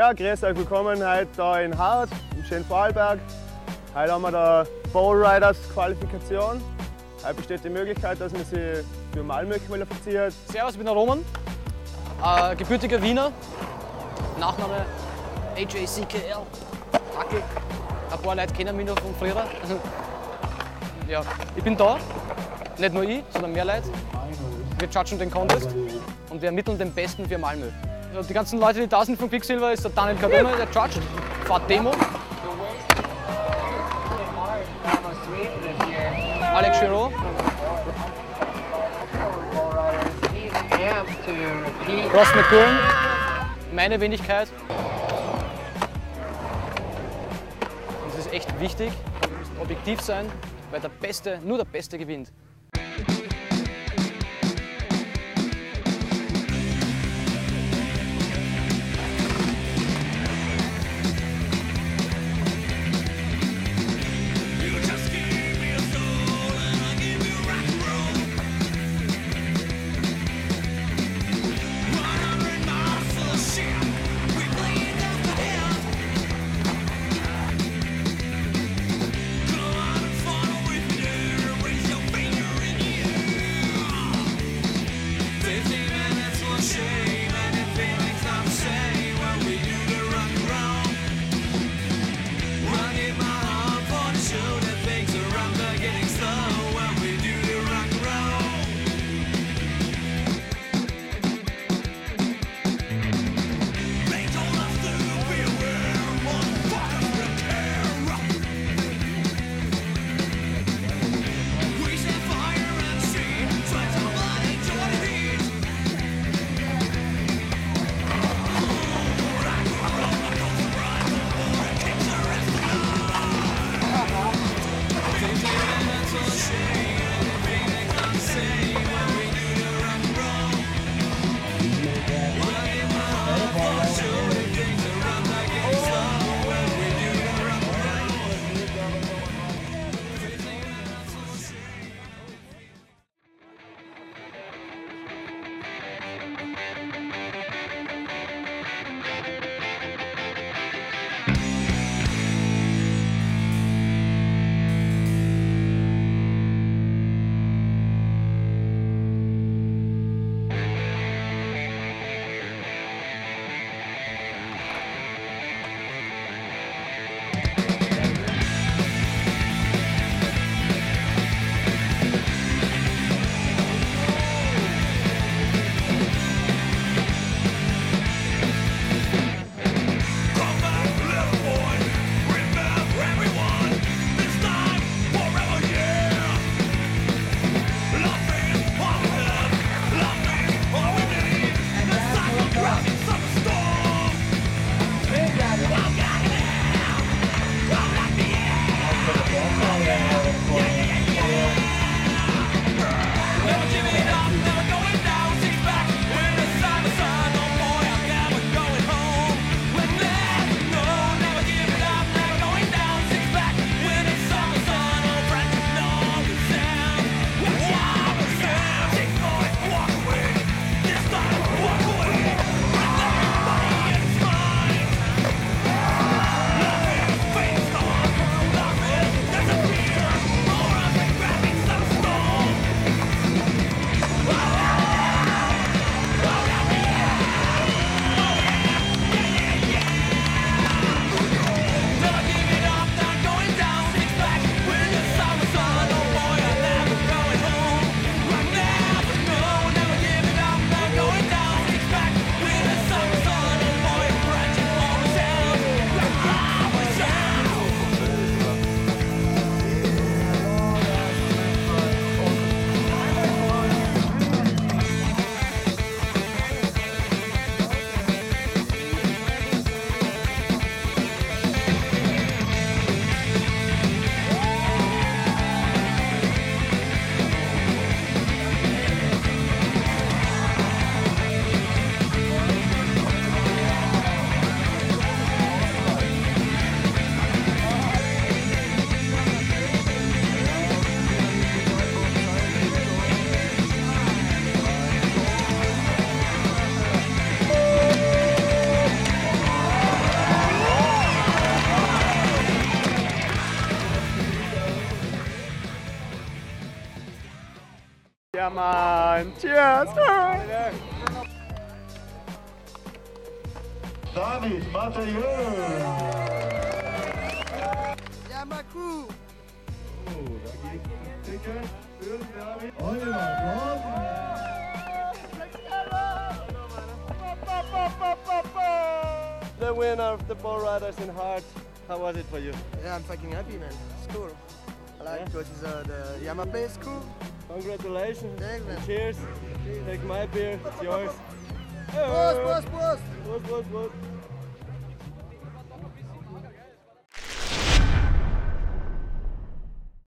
Ja, grüß euch, willkommen heute da in Hart, im schönen Vorarlberg. Heute haben wir da Bowl Riders Qualifikation. Heute besteht die Möglichkeit, dass man sich für Malmö qualifiziert. Servus, ich bin der Roman, äh, gebürtiger Wiener, Nachname AJCKL, Hackel. Ein paar Leute kennen mich noch von früher. ja, ich bin da, nicht nur ich, sondern mehr Leute. Wir judgen den Contest und wir ermitteln den Besten für Malmö. Also die ganzen Leute, die da sind von Quicksilver, ist der Daniel Cardona, der judged, fahrt Demo. Alex Giraud, Ross McGurn, meine Wenigkeit. Und es ist echt wichtig, wir müssen objektiv sein, weil der Beste, nur der Beste gewinnt. Der on. Cheers. David Mathieu. Ja, Maku! Oh, da gibt's ein Ticket für David. Oliver The winner of the Bull Riders in Heart. How was it for you? Yeah, I'm fucking happy, man. It's cool. I like because it's, uh, the Yama play is cool. Congratulations. Man. Cheers. Take my beer. It's yours. Prost, Prost, Prost! Prost, Prost, Prost.